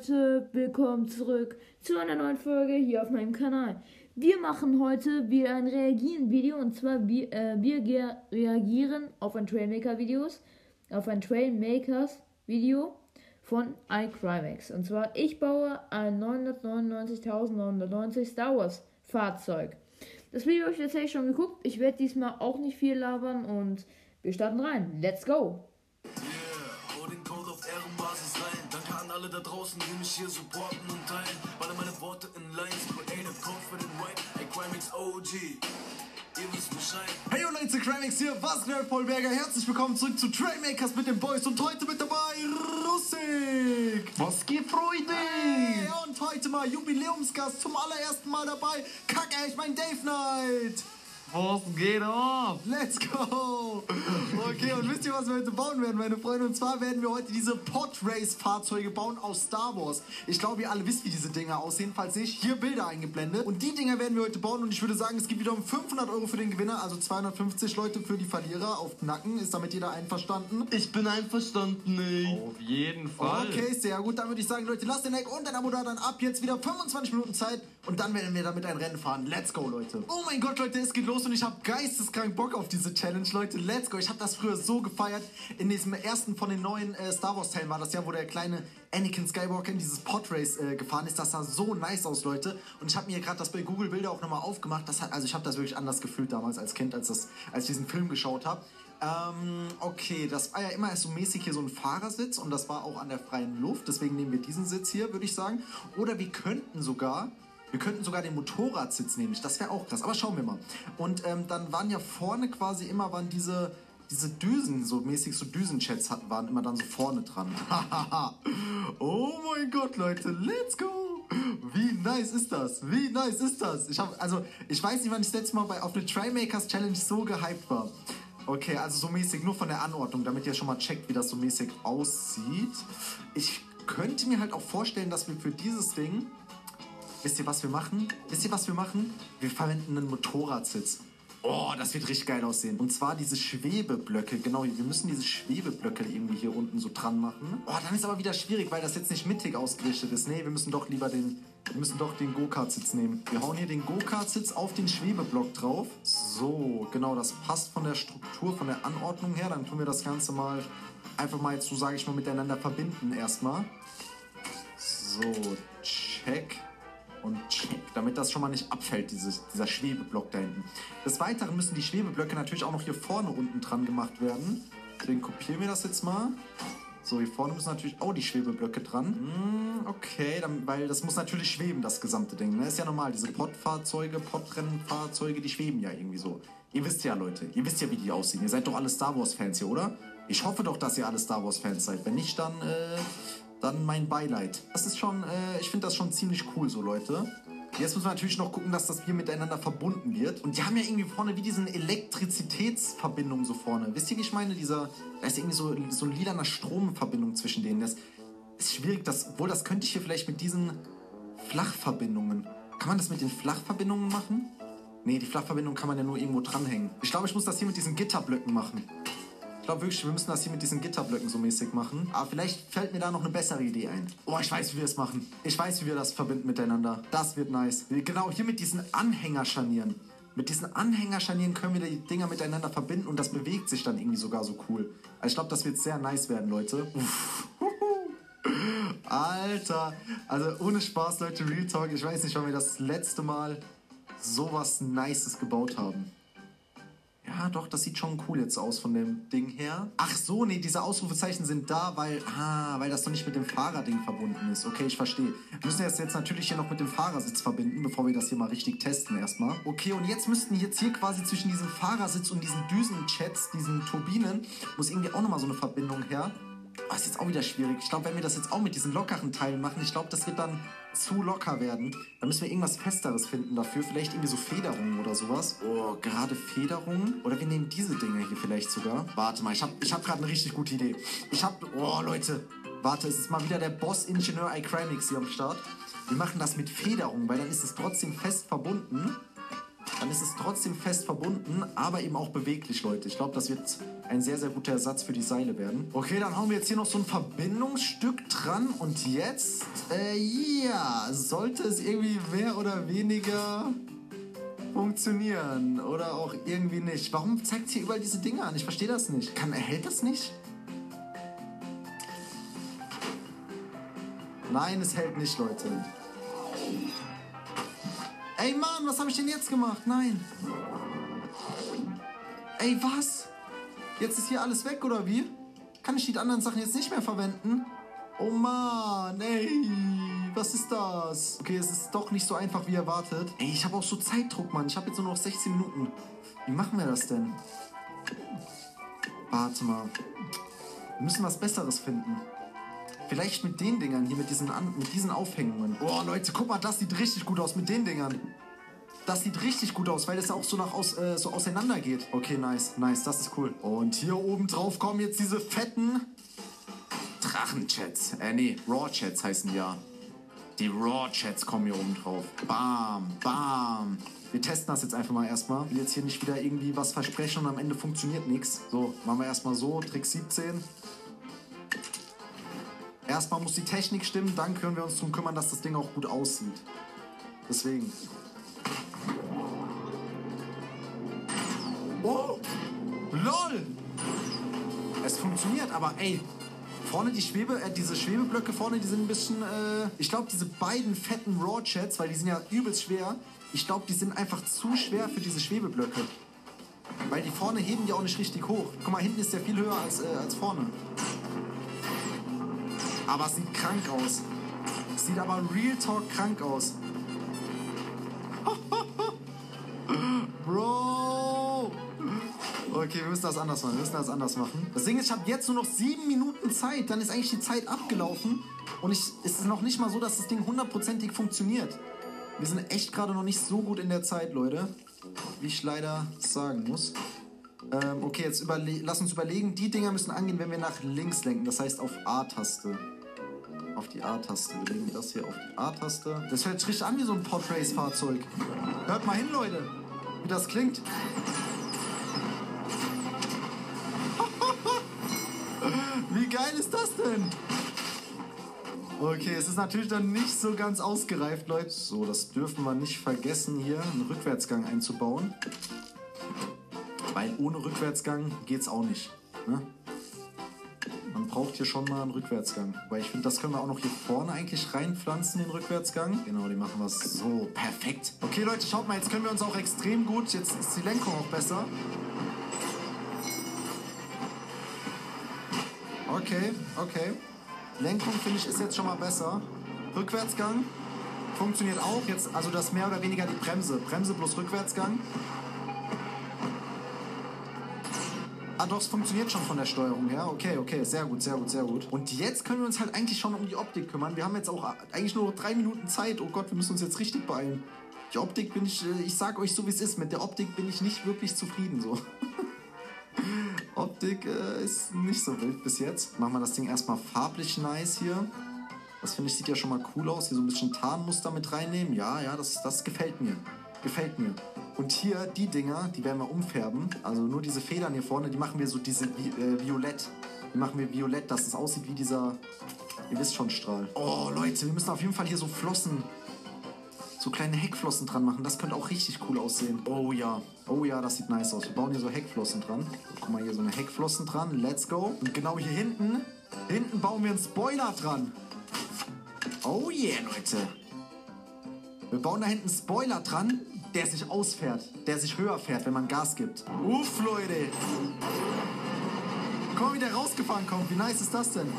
Leute, willkommen zurück zu einer neuen Folge hier auf meinem Kanal. Wir machen heute wieder ein Reagieren-Video und zwar wir, äh, wir reagieren auf ein Trailmaker-Videos, auf ein Trailmakers-Video von iCrimex. Und zwar ich baue ein 999.990 Star Wars Fahrzeug. Das Video habe ich tatsächlich schon geguckt. Ich werde diesmal auch nicht viel labern und wir starten rein. Let's go! Draußen, die mich hier supporten und teilen. Alle meine Worte in Lines, Creative den White, ey, Crimix OG. Hey Leute, Crimix hier, was geht, Paul Berger? Herzlich willkommen zurück zu Trailmakers mit den Boys und heute mit dabei Russik. Was geht, Freunde? Hey, und heute mal Jubiläumsgast zum allerersten Mal dabei. Kack echt mein Dave Knight. Was geht ab? Let's go! Okay, und wisst ihr, was wir heute bauen werden, meine Freunde? Und zwar werden wir heute diese Pod-Race-Fahrzeuge bauen aus Star Wars. Ich glaube, ihr alle wisst, wie diese Dinger aussehen. Falls nicht, hier Bilder eingeblendet. Und die Dinger werden wir heute bauen. Und ich würde sagen, es gibt wiederum 500 Euro für den Gewinner, also 250 Leute für die Verlierer auf Nacken. Ist damit jeder einverstanden? Ich bin einverstanden, ey. Auf jeden Fall. Okay, sehr gut. Dann würde ich sagen, Leute, lasst den Like und ein Abo da. Dann ab jetzt wieder 25 Minuten Zeit. Und dann werden wir damit ein Rennen fahren. Let's go, Leute. Oh mein Gott, Leute, es geht los und ich habe geisteskrank Bock auf diese Challenge, Leute. Let's go. Ich habe das früher so gefeiert. In diesem ersten von den neuen äh, Star Wars Teilen war das ja, wo der kleine Anakin Skywalker in dieses Podrace äh, gefahren ist. Das sah so nice aus, Leute. Und ich habe mir gerade das bei Google Bilder auch nochmal aufgemacht. Das hat, also ich habe das wirklich anders gefühlt damals als Kind, als, das, als ich diesen Film geschaut habe. Ähm, okay, das war ja immer so mäßig hier so ein Fahrersitz und das war auch an der freien Luft. Deswegen nehmen wir diesen Sitz hier, würde ich sagen. Oder wir könnten sogar wir könnten sogar den Motorradsitz nehmen. Das wäre auch krass. Aber schauen wir mal. Und ähm, dann waren ja vorne quasi immer waren diese diese Düsen, so mäßig so Düsenchats hatten, waren immer dann so vorne dran. oh mein Gott, Leute, let's go! Wie nice ist das? Wie nice ist das? Ich habe also ich weiß nicht, wann ich das letzte Mal bei auf eine Trymakers Challenge so gehypt war. Okay, also so mäßig nur von der Anordnung, damit ihr schon mal checkt, wie das so mäßig aussieht. Ich könnte mir halt auch vorstellen, dass wir für dieses Ding Wisst ihr, was wir machen? Wisst ihr, was wir machen? Wir verwenden einen Motorradsitz. Oh, das wird richtig geil aussehen. Und zwar diese Schwebeblöcke. Genau, wir müssen diese Schwebeblöcke irgendwie hier unten so dran machen. Oh, dann ist aber wieder schwierig, weil das jetzt nicht mittig ausgerichtet ist. Nee, wir müssen doch lieber den, wir müssen doch den Go-Kart-Sitz nehmen. Wir hauen hier den Go-Kart-Sitz auf den Schwebeblock drauf. So, genau, das passt von der Struktur, von der Anordnung her. Dann tun wir das Ganze mal einfach mal jetzt so, sage ich mal, miteinander verbinden erstmal. So, check und check, damit das schon mal nicht abfällt, dieses, dieser Schwebeblock da hinten. Des Weiteren müssen die Schwebeblöcke natürlich auch noch hier vorne unten dran gemacht werden. Deswegen kopieren wir das jetzt mal. So, hier vorne müssen natürlich auch die Schwebeblöcke dran. Hm, okay, dann, weil das muss natürlich schweben, das gesamte Ding. Ne? Ist ja normal, diese Podfahrzeuge, Podrennfahrzeuge, die schweben ja irgendwie so. Ihr wisst ja, Leute, ihr wisst ja, wie die aussehen. Ihr seid doch alle Star Wars-Fans hier, oder? Ich hoffe doch, dass ihr alle Star Wars-Fans seid. Wenn nicht, dann äh, dann mein Beileid. Das ist schon, äh, ich finde das schon ziemlich cool so, Leute. Jetzt müssen wir natürlich noch gucken, dass das hier miteinander verbunden wird. Und die haben ja irgendwie vorne wie diesen Elektrizitätsverbindung so vorne. Wisst ihr, wie ich meine? Dieser, da ist irgendwie so, so eine lilaner Stromverbindung zwischen denen. Das ist schwierig. Das, obwohl, das könnte ich hier vielleicht mit diesen Flachverbindungen. Kann man das mit den Flachverbindungen machen? Nee, die Flachverbindung kann man ja nur irgendwo dranhängen. Ich glaube, ich muss das hier mit diesen Gitterblöcken machen glaube wirklich, wir müssen das hier mit diesen Gitterblöcken so mäßig machen. Aber vielleicht fällt mir da noch eine bessere Idee ein. Oh, ich weiß, wie wir es machen. Ich weiß, wie wir das verbinden miteinander. Das wird nice. Genau, hier mit diesen Anhängerscharnieren. Mit diesen Anhängerscharnieren können wir die Dinger miteinander verbinden und das bewegt sich dann irgendwie sogar so cool. Also ich glaube, das wird sehr nice werden, Leute. Uff. Alter, also ohne Spaß, Leute, Real Talk. Ich weiß nicht, wann wir das letzte Mal sowas Nices gebaut haben. Ja, doch, das sieht schon cool jetzt aus von dem Ding her. Ach so, nee, diese Ausrufezeichen sind da, weil, ah, weil das noch nicht mit dem Fahrerding verbunden ist. Okay, ich verstehe. Wir müssen das jetzt natürlich hier noch mit dem Fahrersitz verbinden, bevor wir das hier mal richtig testen erstmal. Okay, und jetzt müssten jetzt hier quasi zwischen diesem Fahrersitz und diesen Düsenchats, diesen Turbinen, muss irgendwie auch nochmal so eine Verbindung her. Oh, ist jetzt auch wieder schwierig. Ich glaube, wenn wir das jetzt auch mit diesen lockeren Teilen machen, ich glaube, das wird dann zu locker werden. Dann müssen wir irgendwas Festeres finden dafür. Vielleicht irgendwie so Federungen oder sowas. Oh, gerade Federungen. Oder wir nehmen diese Dinge hier vielleicht sogar. Warte mal, ich habe ich hab gerade eine richtig gute Idee. Ich habe... Oh, Leute. Warte, es ist mal wieder der Boss-Ingenieur iCrimix hier am Start. Wir machen das mit Federungen, weil dann ist es trotzdem fest verbunden. Dann ist es trotzdem fest verbunden, aber eben auch beweglich, Leute. Ich glaube, das wird ein sehr, sehr guter Ersatz für die Seile werden. Okay, dann hauen wir jetzt hier noch so ein Verbindungsstück dran und jetzt, äh, ja, sollte es irgendwie mehr oder weniger funktionieren oder auch irgendwie nicht. Warum zeigt es hier überall diese Dinge an? Ich verstehe das nicht. Kann, erhält das nicht? Nein, es hält nicht, Leute. Ey, Mann, was habe ich denn jetzt gemacht? Nein. Ey, was? Jetzt ist hier alles weg, oder wie? Kann ich die anderen Sachen jetzt nicht mehr verwenden? Oh Mann, ey. Was ist das? Okay, es ist doch nicht so einfach wie erwartet. Ey, ich habe auch so Zeitdruck, Mann. Ich habe jetzt nur noch 16 Minuten. Wie machen wir das denn? Warte mal. Wir müssen was Besseres finden. Vielleicht mit den Dingern hier, mit diesen, An mit diesen Aufhängungen. Boah, Leute, guck mal, das sieht richtig gut aus mit den Dingern. Das sieht richtig gut aus, weil es auch so nach aus, äh, so auseinander geht. Okay, nice, nice, das ist cool. Und hier oben drauf kommen jetzt diese fetten Drachenchats. Äh, nee, Raw-Chats heißen die ja. Die Raw-Chats kommen hier oben drauf. Bam, bam. Wir testen das jetzt einfach mal erstmal. Ich will jetzt hier nicht wieder irgendwie was versprechen und am Ende funktioniert nichts. So, machen wir erstmal so. Trick 17. Erstmal muss die Technik stimmen, dann können wir uns darum kümmern, dass das Ding auch gut aussieht. Deswegen. Oh! LOL! Es funktioniert, aber ey, vorne die Schwebe, äh, diese Schwebeblöcke vorne, die sind ein bisschen, äh, ich glaube, diese beiden fetten Raw-Chats, weil die sind ja übelst schwer, ich glaube, die sind einfach zu schwer für diese Schwebeblöcke. Weil die vorne heben die auch nicht richtig hoch. Guck mal, hinten ist der viel höher als, äh, als vorne. Aber es sieht krank aus. Sieht aber Real Talk krank aus. Bro! Okay, wir müssen das anders machen. Wir müssen das anders machen. Das Ding ist, ich habe jetzt nur noch sieben Minuten Zeit. Dann ist eigentlich die Zeit abgelaufen. Und ich, es ist noch nicht mal so, dass das Ding hundertprozentig funktioniert. Wir sind echt gerade noch nicht so gut in der Zeit, Leute. Wie ich leider sagen muss. Ähm, okay, jetzt lass uns überlegen. Die Dinger müssen angehen, wenn wir nach links lenken. Das heißt auf A-Taste auf die A-Taste. Wir legen das hier auf die A-Taste. Das hört sich richtig an wie so ein Podrace-Fahrzeug. Hört mal hin, Leute, wie das klingt. wie geil ist das denn? Okay, es ist natürlich dann nicht so ganz ausgereift, Leute. So, das dürfen wir nicht vergessen, hier einen Rückwärtsgang einzubauen. Weil ohne Rückwärtsgang geht's auch nicht. Ne? Braucht hier schon mal einen Rückwärtsgang. Weil ich finde, das können wir auch noch hier vorne eigentlich reinpflanzen, den Rückwärtsgang. Genau, den machen wir so. Perfekt. Okay, Leute, schaut mal, jetzt können wir uns auch extrem gut. Jetzt ist die Lenkung auch besser. Okay, okay. Lenkung, finde ich, ist jetzt schon mal besser. Rückwärtsgang funktioniert auch. Jetzt, also das mehr oder weniger die Bremse. Bremse plus Rückwärtsgang. Doch, es funktioniert schon von der Steuerung her. Okay, okay, sehr gut, sehr gut, sehr gut. Und jetzt können wir uns halt eigentlich schon um die Optik kümmern. Wir haben jetzt auch eigentlich nur drei Minuten Zeit. Oh Gott, wir müssen uns jetzt richtig beeilen. Die Optik bin ich, äh, ich sag euch so wie es ist, mit der Optik bin ich nicht wirklich zufrieden so. Optik äh, ist nicht so wild bis jetzt. Machen wir das Ding erstmal farblich nice hier. Das finde ich sieht ja schon mal cool aus. Hier so ein bisschen Tarnmuster mit reinnehmen. Ja, ja, das, das gefällt mir. Gefällt mir. Und hier die Dinger, die werden wir umfärben. Also nur diese Federn hier vorne, die machen wir so diese äh, Violett. Die machen wir violett, dass es aussieht wie dieser, ihr wisst schon, Strahl. Oh Leute, wir müssen auf jeden Fall hier so Flossen, so kleine Heckflossen dran machen. Das könnte auch richtig cool aussehen. Oh ja, oh ja, das sieht nice aus. Wir bauen hier so Heckflossen dran. Guck mal, hier so eine Heckflossen dran. Let's go. Und genau hier hinten, hinten bauen wir einen Spoiler dran. Oh yeah, Leute. Wir bauen da hinten einen Spoiler dran der sich ausfährt, der sich höher fährt, wenn man Gas gibt. Uff, Leute. Guck mal, wie der rausgefahren kommt. Wie nice ist das denn?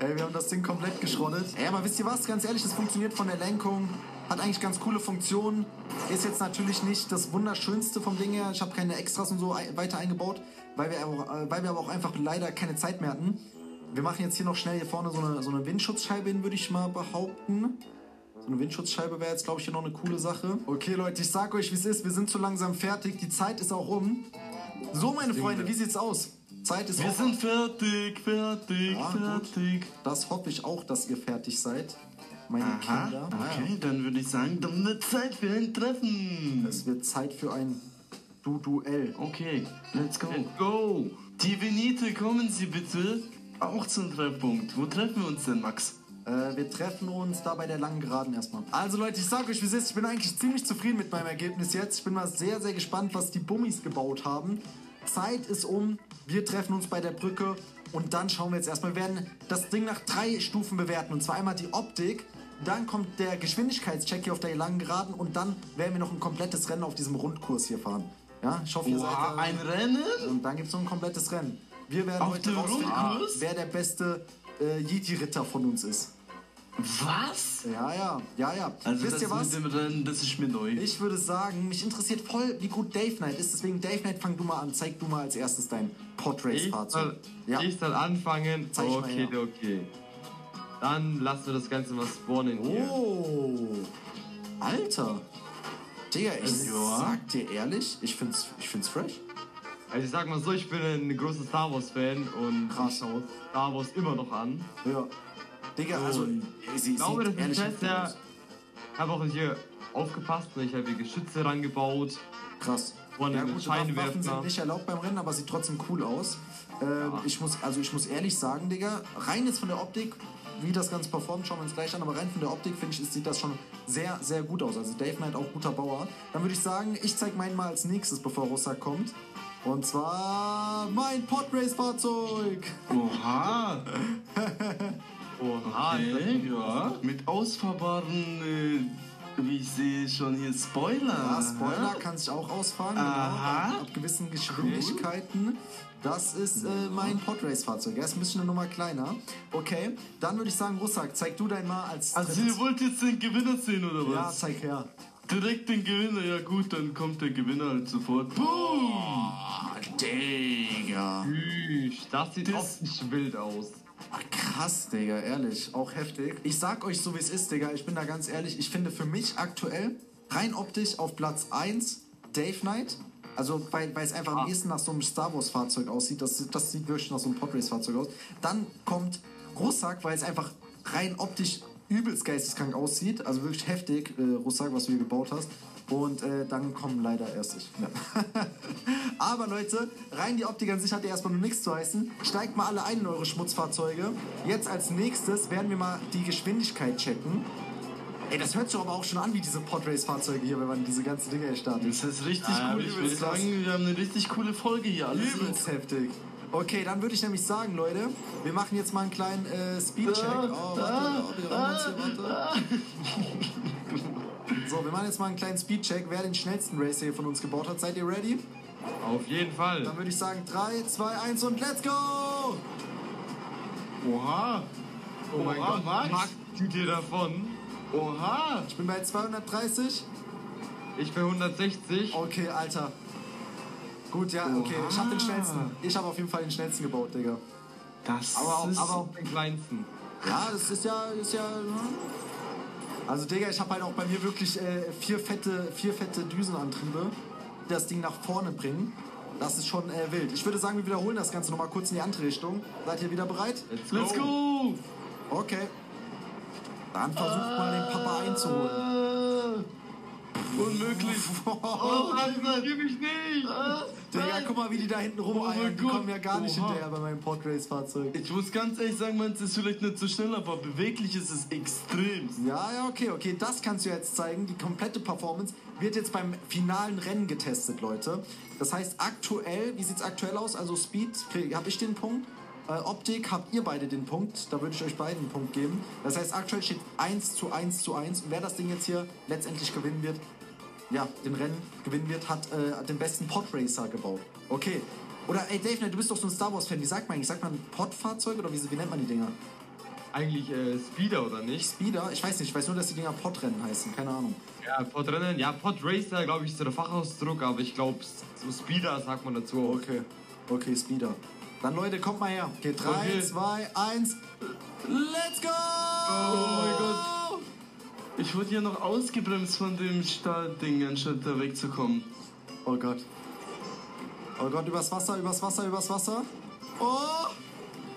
Ey, wir haben das Ding komplett geschrottet. Ey, aber wisst ihr was? Ganz ehrlich, das funktioniert von der Lenkung. Hat eigentlich ganz coole Funktionen. Ist jetzt natürlich nicht das Wunderschönste vom Ding her. Ich habe keine Extras und so weiter eingebaut, weil wir, auch, äh, weil wir aber auch einfach leider keine Zeit mehr hatten. Wir machen jetzt hier noch schnell hier vorne so eine, so eine Windschutzscheibe hin, würde ich mal behaupten. Eine Windschutzscheibe wäre jetzt, glaube ich, hier noch eine coole Sache. Okay, Leute, ich sag euch, wie es ist. Wir sind zu langsam fertig. Die Zeit ist auch um. So, meine Freunde, wie sieht's aus? Zeit ist Wir sind fertig, fertig, ja, fertig. Gut. Das hoffe ich auch, dass ihr fertig seid. meine Aha, Kinder. okay, dann würde ich sagen, dann wird Zeit für ein Treffen. Es wird Zeit für ein Du-Duell. Okay, let's go. Let's go. Die Benite, kommen Sie bitte auch zum Treffpunkt. Wo treffen wir uns denn, Max? Äh, wir treffen uns da bei der langen Geraden erstmal. Also Leute, ich sag euch, wie es ist. Ich bin eigentlich ziemlich zufrieden mit meinem Ergebnis jetzt. Ich bin mal sehr, sehr gespannt, was die Bummis gebaut haben. Zeit ist um. Wir treffen uns bei der Brücke. Und dann schauen wir jetzt erstmal. Wir werden das Ding nach drei Stufen bewerten. Und zwar einmal die Optik. Dann kommt der Geschwindigkeitscheck hier auf der langen Geraden. Und dann werden wir noch ein komplettes Rennen auf diesem Rundkurs hier fahren. Ja, ich hoffe, ihr seid... Oha, äh, ein Rennen? und dann gibt es noch ein komplettes Rennen. Wir werden Auf heute dem rausfinden, Rundkurs? wer der beste äh, Yeti-Ritter von uns ist. Was? Ja, ja, ja, ja. Also Wisst das ihr was? mit dem Rennen, das ist mir neu. Ich würde sagen, mich interessiert voll, wie gut Dave Knight ist. Deswegen, Dave Knight, fang du mal an. Zeig du mal als erstes dein Ich Podrace-Fahrzeug. soll, Ja, ich soll anfangen. Zeig mal okay, her. okay. Dann lassen wir das Ganze mal spawnen hier. Oh, Alter. Digga, ich Ja. sag dir ehrlich, ich find's, ich find's fresh. Also ich sag mal so, ich bin ein großer Star Wars Fan und Krass. ich schaue Star Wars immer noch an. Ja. Digga, also, Und sie Ich glaube, das ist fest, ja. Ich habe auch hier aufgepasst und ich habe hier Geschütze rangebaut. Krass. Vorne ja gut, Waffen Scheinwerfer. sind nicht erlaubt beim Rennen, aber sieht trotzdem cool aus. Ähm, ich, muss, also ich muss ehrlich sagen, Digga, rein jetzt von der Optik, wie das Ganze performt, schauen wir uns gleich an, aber rein von der Optik, finde ich, sieht das schon sehr, sehr gut aus. Also Dave Knight auch guter Bauer. Dann würde ich sagen, ich zeige meinen mal als nächstes, bevor Rossak kommt. Und zwar mein Podrace-Fahrzeug. Oha. Das Okay, ja. Mit ausfahrbaren, äh, wie ich sehe, schon hier Spoiler. Ja, Spoiler kann sich auch ausfahren, Aha. genau, ab, gewissen Geschwindigkeiten. Das ist äh, mein Podrace-Fahrzeug. Er ist ein bisschen eine Nummer kleiner. Okay, dann würde ich sagen, Russak, zeig du dein mal als Also drittes. ihr wollt jetzt den Gewinner sehen, oder Ja, was? zeig her. Direkt den Gewinner, ja gut, dann kommt der Gewinner halt sofort. Boom! Ah, Digga. Das sieht Das- wild aus. Ach, krass, Digga, ehrlich. Auch heftig. Ich sag euch so, wie es ist, Digga. Ich bin da ganz ehrlich. Ich finde für mich aktuell rein optisch auf Platz 1 Dave Knight. Also, weil, weil es einfach am ehesten nach so einem Star Wars-Fahrzeug aussieht. Das, das sieht wirklich nach so einem Podrace-Fahrzeug aus. Dann kommt Russak, weil es einfach rein optisch übelst geisteskrank aussieht. Also wirklich heftig, äh, Russak, was du hier gebaut hast. Und äh, dann kommen leider erst ich. Ja. Aber Leute, rein die Optik an sich hat ja erstmal nur nichts zu heißen. Steigt mal alle ein in eure Schmutzfahrzeuge. Jetzt als nächstes werden wir mal die Geschwindigkeit checken. Ey, das hört sich aber auch schon an wie diese Podrace-Fahrzeuge hier, wenn man diese ganzen Dinger hier startet. Das ist richtig Ah, cool. Ich würde sagen, wir haben eine richtig coole Folge hier. Alles Übelst heftig. Okay, dann würde ich nämlich sagen, Leute, wir machen jetzt mal einen kleinen äh, Speedcheck. Oh, warte, oh, wir räumen uns hier, warte. So, wir machen jetzt mal einen kleinen Speedcheck, wer den schnellsten Racer hier von uns gebaut hat. Seid ihr ready? Auf jeden Fall. Dann würde ich sagen 3, 2, 1 und let's go! Oha! Oh mein Oha, Gott, Max. Max zieht hier davon. Oha! Ich bin bei 230. Ich bin 160. Okay, Alter. Gut, ja, okay. Ich habe den schnellsten. Ich habe auf jeden Fall den schnellsten gebaut, Digga. Das Aber auch, ist... aber auch den kleinsten. Ja, das ist ja, ist ja. Also, Digga, ich habe halt auch bei mir wirklich äh, vier, fette, vier fette Düsenantriebe, die das Ding nach vorne bringen. Das ist schon äh, wild. Ich würde sagen, wir wiederholen das Ganze nochmal kurz in die andere Richtung. Seid ihr wieder bereit? Let's, Let's go! Okay. Dann versucht mal den Papa einzuholen. Äh, unmöglich. Oh, Alter, gib mich nicht! Digga, guck mal, wie die da hinten rumeiern. Die Gott. kommen ja gar nicht Oha. hinterher bei meinem Podrace-Fahrzeug. Ich muss ganz ehrlich sagen, meins ist vielleicht nicht so schnell, aber beweglich ist es extrem. Ja, ja, okay, okay, das kannst du jetzt zeigen. Die komplette Performance wird jetzt beim finalen Rennen getestet, Leute. Das heißt, aktuell, wie sieht's aktuell aus? Also Speed, habe ich den Punkt. Äh, Optik habt ihr beide den Punkt. Da würde ich euch beiden einen Punkt geben. Das heißt, aktuell steht 1 zu 1 zu 1. Und wer das Ding jetzt hier letztendlich gewinnen wird, ja, den Rennen gewinnen wird, hat äh, den besten Podracer gebaut. Okay. Oder, ey, Dave, du bist doch so ein Star Wars-Fan. Wie sagt man eigentlich? Sagt man Podfahrzeug oder wie, wie nennt man die Dinger? Eigentlich äh, Speeder oder nicht? Speeder? Ich weiß nicht. Ich weiß nur, dass die Dinger Podrennen heißen. Keine Ahnung. Ja, Podrennen. Ja, Podracer, glaube ich, ist so der Fachausdruck, aber ich glaube, so Speeder sagt man dazu auch. Okay. Okay, Speeder. Dann Leute, kommt mal her. Okay, 3, Okay. 2, 1. Let's go! Oh mein Gott. Ich wurde ja noch ausgebremst von dem Stahlding, anstatt da wegzukommen. Oh Gott. Oh Gott, übers Wasser, übers Wasser, übers Wasser. Oh!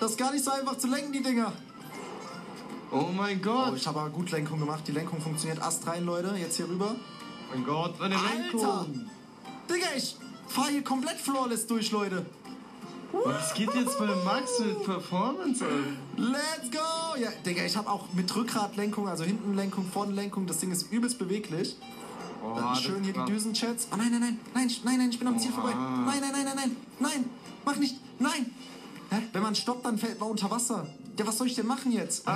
Das ist gar nicht so einfach zu lenken, die Dinger. Oh mein Oh, Gott. ich habe aber gut Lenkung gemacht. Die Lenkung funktioniert astrein, Leute. Jetzt hier rüber. Mein Gott, eine Lenkung. Alter! Digga, ich fahr hier komplett flawless durch, Leute. Was geht jetzt bei Max mit Performance an? Let's go! Ja, Digga, ich habe auch mit Rückgratlenkung, also Hintenlenkung, Vornlenkung. Das Ding ist übelst beweglich. Oh, Dann schön hier die. Düsenchats. Oh nein, nein, nein, nein, nein, nein, ich bin am Ziel Oha. vorbei. Nein, nein, nein, nein, nein, nein, mach nicht, nein. Hä? Wenn man stoppt, dann fällt man unter Wasser. Ja, was soll ich denn machen jetzt? Ah,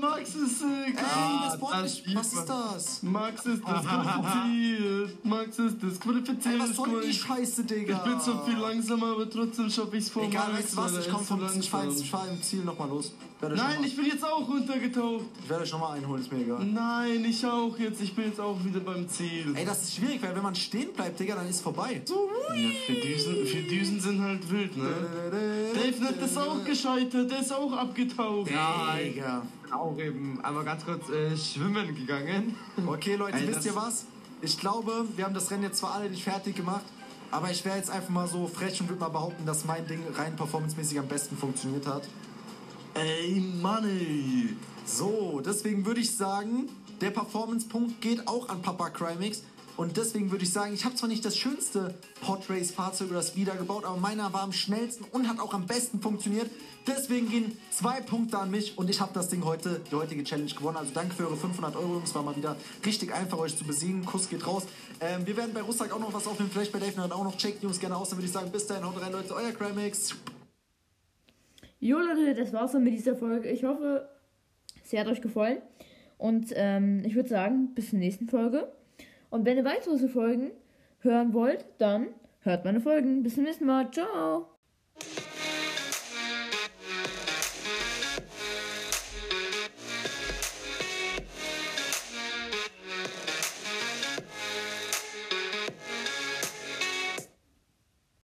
Max ist sick. Ey, das das Board nicht. Was ist das? Max ist disqualifiziert. Max ist disqualifiziert. Ey, was soll die Ich Scheiße, Digga? bin zwar viel langsamer, aber trotzdem schaffe ich es vor Egal, Max. weißt du was? Ich komm so vom ich fahr, ich fahr im Ziel nochmal los. Nein, noch ich bin jetzt auch runtergetaucht. ich werde euch nochmal einholen, ist mir egal. Nein, ich auch jetzt. Ich bin jetzt auch wieder beim Ziel. Ey, das ist schwierig, weil wenn man stehen bleibt, Digga, dann ist vorbei. So, Ja, für, Düsen, für Düsen sind halt wild, ne? Dave Net ist auch gescheitert, der ist auch abgetaucht. Ja, ich Digga. Bin auch eben einmal ganz kurz äh, schwimmen gegangen. Okay, Leute, Ey, wisst ihr was? Ich glaube, wir haben das Rennen jetzt zwar alle nicht fertig gemacht, aber ich wäre jetzt einfach mal so frech und würde mal behaupten, dass mein Ding rein performancemäßig am besten funktioniert hat. Ey, Mann, ey. So, deswegen würde ich sagen, der Performance-Punkt geht auch an Papa Crimix. Und deswegen würde ich sagen, ich habe zwar nicht das schönste Podrace-Fahrzeug oder das wieder gebaut, aber meiner war am schnellsten und hat auch am besten funktioniert. Deswegen gehen zwei Punkte an mich und ich habe das Ding heute, die heutige Challenge gewonnen. Also danke für eure 500 Euro, Jungs. War mal wieder richtig einfach, euch zu besiegen. Kuss geht raus. Ähm, wir werden bei Russak auch noch was aufnehmen, vielleicht bei Dave auch noch. Checkt die Jungs gerne aus. Dann würde ich sagen, bis dahin, haut rein, Leute. Euer Crimix. Jo Leute, das war's dann mit dieser Folge. Ich hoffe, sie hat euch gefallen. Und ähm, ich würde sagen, bis zur nächsten Folge. Und wenn ihr weitere Folgen hören wollt, dann hört meine Folgen. Bis zum nächsten Mal. Ciao.